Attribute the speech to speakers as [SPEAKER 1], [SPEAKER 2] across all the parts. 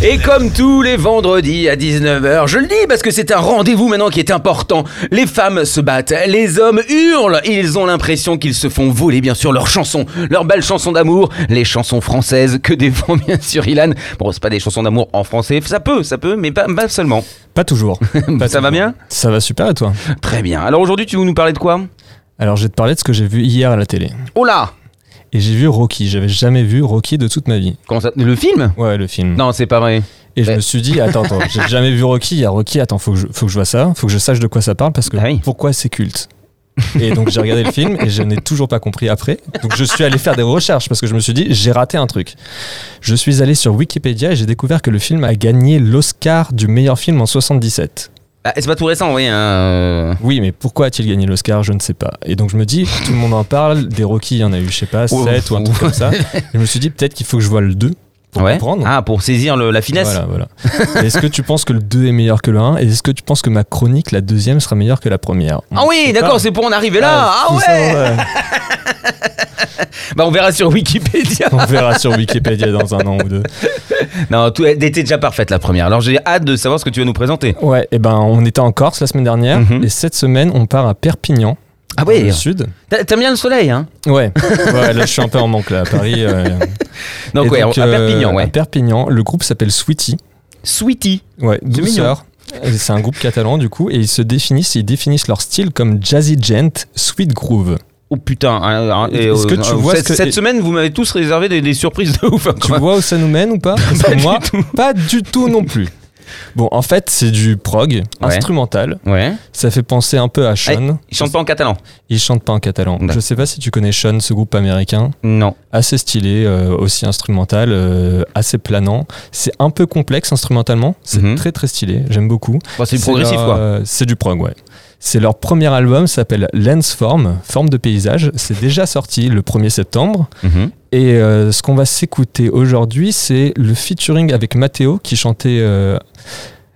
[SPEAKER 1] Et comme tous les vendredis à 19h, je le dis parce que c'est un rendez-vous maintenant qui est important. Les femmes se battent, les hommes hurlent, ils ont l'impression qu'ils se font voler bien sûr leurs chansons, leurs belles chansons d'amour, les chansons françaises que défend bien sûr Ilan. Bon, c'est pas des chansons d'amour en français, ça peut, ça peut, mais pas, pas seulement.
[SPEAKER 2] Pas toujours. Pas
[SPEAKER 1] ça va bien?
[SPEAKER 2] Ça va super et toi?
[SPEAKER 1] Très bien. Alors aujourd'hui, tu veux nous parler de quoi?
[SPEAKER 2] Alors je vais te parler de ce que j'ai vu hier à la télé.
[SPEAKER 1] Oh là
[SPEAKER 2] Et j'ai vu Rocky. J'avais jamais vu Rocky de toute ma vie.
[SPEAKER 1] Comment ça Le film?
[SPEAKER 2] Ouais, le film.
[SPEAKER 1] Non, c'est pas vrai.
[SPEAKER 2] Et je me suis dit, attends, attends, j'ai jamais vu Rocky. Il y a Rocky, attends, faut que, je, faut que je vois ça. Faut que je sache de quoi ça parle parce que
[SPEAKER 1] Ah oui.
[SPEAKER 2] pourquoi c'est culte. Et donc j'ai regardé le film et je n'ai toujours pas compris après. Donc je suis allé faire des recherches parce que je me suis dit, j'ai raté un truc. Je suis allé sur Wikipédia et j'ai découvert que le film a gagné l'Oscar du meilleur film en 77.
[SPEAKER 1] Ah, c'est pas tout récent, oui. hein, euh.
[SPEAKER 2] Oui, mais pourquoi a-t-il gagné l'Oscar Je ne sais pas. Et donc je me dis, tout le monde en parle, des Rocky, il y en a eu, je sais pas,
[SPEAKER 1] Oh,
[SPEAKER 2] 7 ou un truc comme ça. Et je me suis dit, peut-être qu'il faut que je vois le 2 pour
[SPEAKER 1] Ouais.
[SPEAKER 2] comprendre.
[SPEAKER 1] Ah, pour saisir le- la finesse
[SPEAKER 2] Voilà, voilà. est-ce que tu penses que le 2 est meilleur que le 1 Et est-ce que tu penses que ma chronique, la deuxième, sera meilleure que la première?
[SPEAKER 1] Ah oui, d'accord, c'est pour en arriver là. Ah,
[SPEAKER 2] tout
[SPEAKER 1] ouais. Bah on verra sur Wikipédia.
[SPEAKER 2] On verra sur Wikipédia dans un an ou deux.
[SPEAKER 1] non, tout elle était déjà parfaite la première. Alors j'ai hâte de savoir ce que tu vas nous présenter.
[SPEAKER 2] Ouais, et ben on était en Corse la semaine dernière.
[SPEAKER 1] Mhm.
[SPEAKER 2] Et cette semaine, on part à Perpignan.
[SPEAKER 1] Ah ouais.
[SPEAKER 2] le sud.
[SPEAKER 1] T'a- T'aimes bien le soleil, hein?
[SPEAKER 2] Ouais. ouais, là je suis un peu en manque là à Paris. euh.
[SPEAKER 1] Donc
[SPEAKER 2] Et
[SPEAKER 1] ouais,
[SPEAKER 2] donc,
[SPEAKER 1] à
[SPEAKER 2] euh,
[SPEAKER 1] Perpignan,
[SPEAKER 2] À
[SPEAKER 1] ouais.
[SPEAKER 2] Perpignan, le groupe s'appelle Sweetie.
[SPEAKER 1] Sweetie.
[SPEAKER 2] Ouais, douceur. C'est un groupe catalan du coup, et ils se définissent, ils définissent leur style comme jazzy gent, sweet groove.
[SPEAKER 1] Oh putain. hein, hein, et,
[SPEAKER 2] Est-ce que tu vois
[SPEAKER 1] cette,
[SPEAKER 2] ce que-
[SPEAKER 1] cette semaine, vous m'avez tous réservé des, des surprises de ouf. hein,
[SPEAKER 2] Tu vois où ça nous mène ou pas?
[SPEAKER 1] Pas du
[SPEAKER 2] moi,
[SPEAKER 1] tout.
[SPEAKER 2] pas du tout non plus. Bon, en fait, c'est du prog
[SPEAKER 1] Ouais.
[SPEAKER 2] instrumental.
[SPEAKER 1] Ouais.
[SPEAKER 2] Ça fait penser un peu à Sean.
[SPEAKER 1] Ils chantent pas en catalan.
[SPEAKER 2] Ils chantent pas en catalan.
[SPEAKER 1] D'accord.
[SPEAKER 2] Je sais pas si tu connais Sean, ce groupe américain.
[SPEAKER 1] Non.
[SPEAKER 2] Assez stylé, euh, aussi instrumental, euh, assez planant. C'est un peu complexe instrumentalement. C'est
[SPEAKER 1] Mhm.
[SPEAKER 2] très très stylé. J'aime beaucoup.
[SPEAKER 1] C'est du progressif,
[SPEAKER 2] leur,
[SPEAKER 1] quoi.
[SPEAKER 2] euh, c'est du prog, ouais. C'est leur premier album, ça s'appelle Lens Form, forme de paysage. C'est déjà sorti le 1er septembre.
[SPEAKER 1] Mhm.
[SPEAKER 2] Et euh, ce qu'on va s'écouter aujourd'hui, c'est le featuring avec Matteo qui chantait. euh,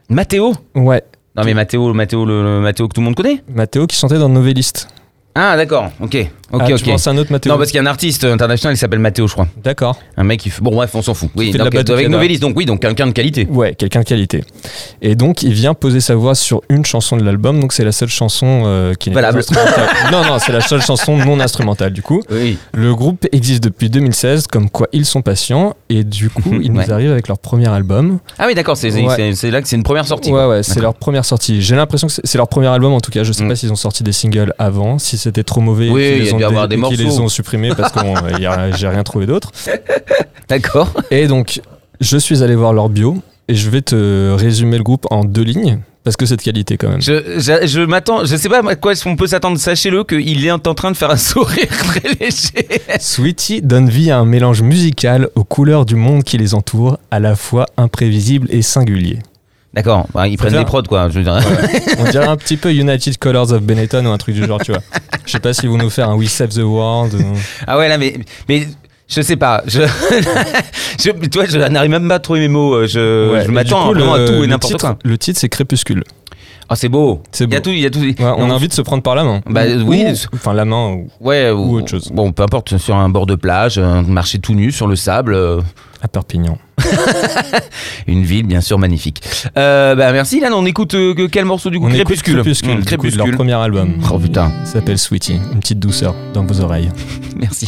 [SPEAKER 1] Mathéo
[SPEAKER 2] ouais,
[SPEAKER 1] Non mais Mathéo, Mathéo, le, le Mathéo que tout le monde connaît?
[SPEAKER 2] Matteo qui chantait dans Novelliste.
[SPEAKER 1] Ah d'accord, ok. Ok,
[SPEAKER 2] ah,
[SPEAKER 1] ok.
[SPEAKER 2] Un autre Matteo
[SPEAKER 1] Non parce qu'il y a un artiste international, il s'appelle Mathéo je crois.
[SPEAKER 2] D'accord.
[SPEAKER 1] Un mec qui fait... Bon bref, on s'en fout. Oui, donc, avec
[SPEAKER 2] piano.
[SPEAKER 1] Novelis, donc oui, donc quelqu'un de qualité.
[SPEAKER 2] Ouais, quelqu'un de qualité. Et donc, il vient poser sa voix sur une chanson de l'album, donc c'est la seule chanson euh, qui n'est pas instrumentale. non, non, c'est la seule chanson non instrumentale. Du coup,
[SPEAKER 1] Oui.
[SPEAKER 2] le groupe existe depuis 2016, comme quoi ils sont patients, et du coup, ils nous
[SPEAKER 1] Ouais.
[SPEAKER 2] arrivent avec leur premier album.
[SPEAKER 1] Ah oui d'accord, c'est
[SPEAKER 2] Ouais.
[SPEAKER 1] là que c'est une première sortie.
[SPEAKER 2] Ouais,
[SPEAKER 1] quoi.
[SPEAKER 2] ouais, c'est leur première sortie. J'ai l'impression que c'est- c'est leur premier album en tout cas. Je sais
[SPEAKER 1] Mm.
[SPEAKER 2] pas s'ils ont sorti des singles avant, si c'était trop mauvais
[SPEAKER 1] Oui, dû avoir des
[SPEAKER 2] et qu'ils les
[SPEAKER 1] morceaux.
[SPEAKER 2] ont supprimés parce que j'ai rien trouvé d'autre.
[SPEAKER 1] D'accord.
[SPEAKER 2] Et donc, je suis allé voir leur bio et je vais te résumer le groupe en deux lignes parce que c'est de qualité quand même.
[SPEAKER 1] Je, je, je m'attends, je sais pas à quoi qu'on peut s'attendre. Sachez-le qu'il est en train de faire un sourire très léger.
[SPEAKER 2] Sweetie donne vie à un mélange musical aux couleurs du monde qui les entoure, à la fois imprévisible et singulier.
[SPEAKER 1] D'accord, bah, ils prennent des prods quoi. Je veux dire.
[SPEAKER 2] On dirait un petit peu United Colors of Benetton ou un truc du genre, tu vois. Je sais pas si vous nous faire un We Save the World. ou-
[SPEAKER 1] Ah ouais là mais mais je sais pas. Je, je toi je n'arrive même pas à trouver mes mots. euh, Je,
[SPEAKER 2] Ouais,
[SPEAKER 1] je m'attends vraiment à tout et n'importe quoi.
[SPEAKER 2] Le titre, c'est Crépuscule.
[SPEAKER 1] Ah c'est beau.
[SPEAKER 2] C'est
[SPEAKER 1] Il y a
[SPEAKER 2] beau.
[SPEAKER 1] tout, il y a tout.
[SPEAKER 2] Ouais, on a envie de se prendre par la main.
[SPEAKER 1] Bah,
[SPEAKER 2] Ou-
[SPEAKER 1] oui.
[SPEAKER 2] ou- Enfin, la main. ou-
[SPEAKER 1] Ouais,
[SPEAKER 2] Ou autre chose.
[SPEAKER 1] Bon, peu importe, sur un bord de plage, marcher tout nu sur le sable, euh,
[SPEAKER 2] À Perpignan.
[SPEAKER 1] une ville bien sûr magnifique. Euh, bah merci Lan, on écoute euh, que- quel morceau du coup?
[SPEAKER 2] On écoute
[SPEAKER 1] Crépuscule.
[SPEAKER 2] Crépuscule,
[SPEAKER 1] Mmh,
[SPEAKER 2] du coup, de leur
[SPEAKER 1] Crépuscule.
[SPEAKER 2] premier album.
[SPEAKER 1] Oh putain,
[SPEAKER 2] Ça s'appelle Sweetie. Une petite douceur dans vos oreilles.
[SPEAKER 1] merci.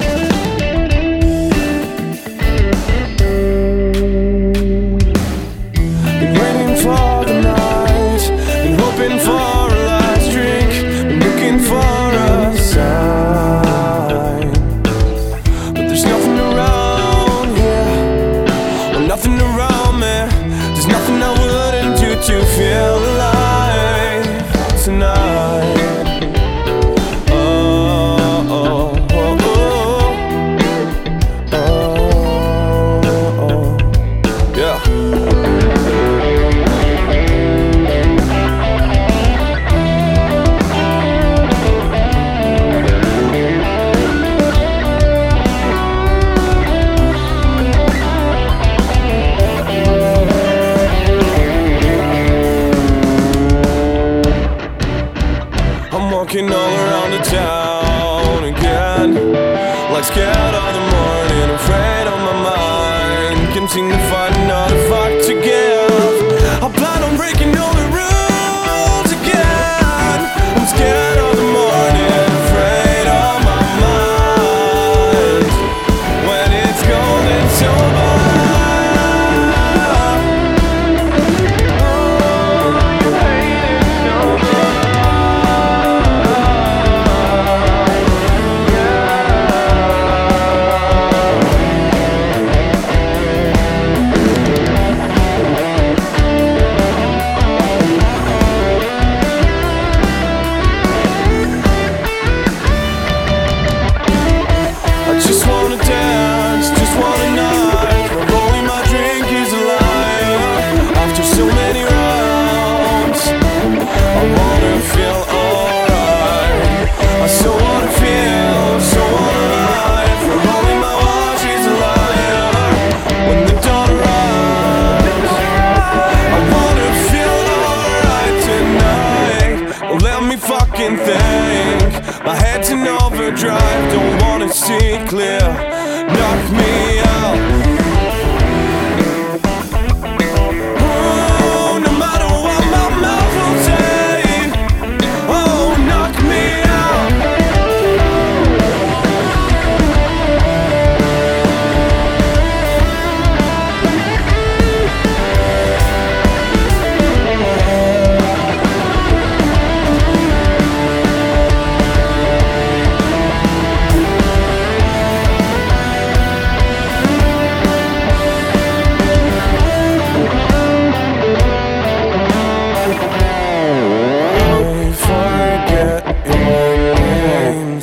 [SPEAKER 3] I'm walking all around the town again. Like scared of the morning, afraid of my mind. Can't seem to find another fuck to give. I plan on breaking all the rules.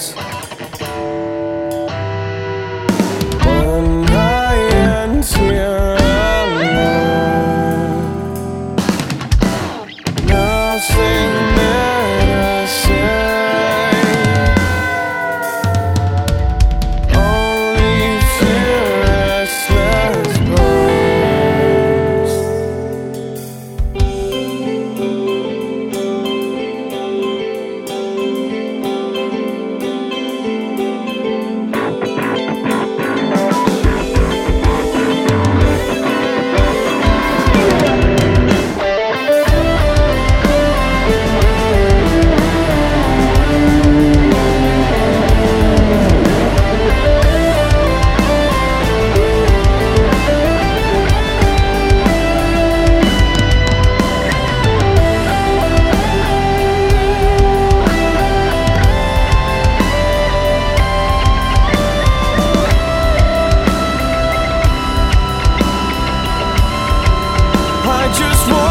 [SPEAKER 3] friends. just
[SPEAKER 4] want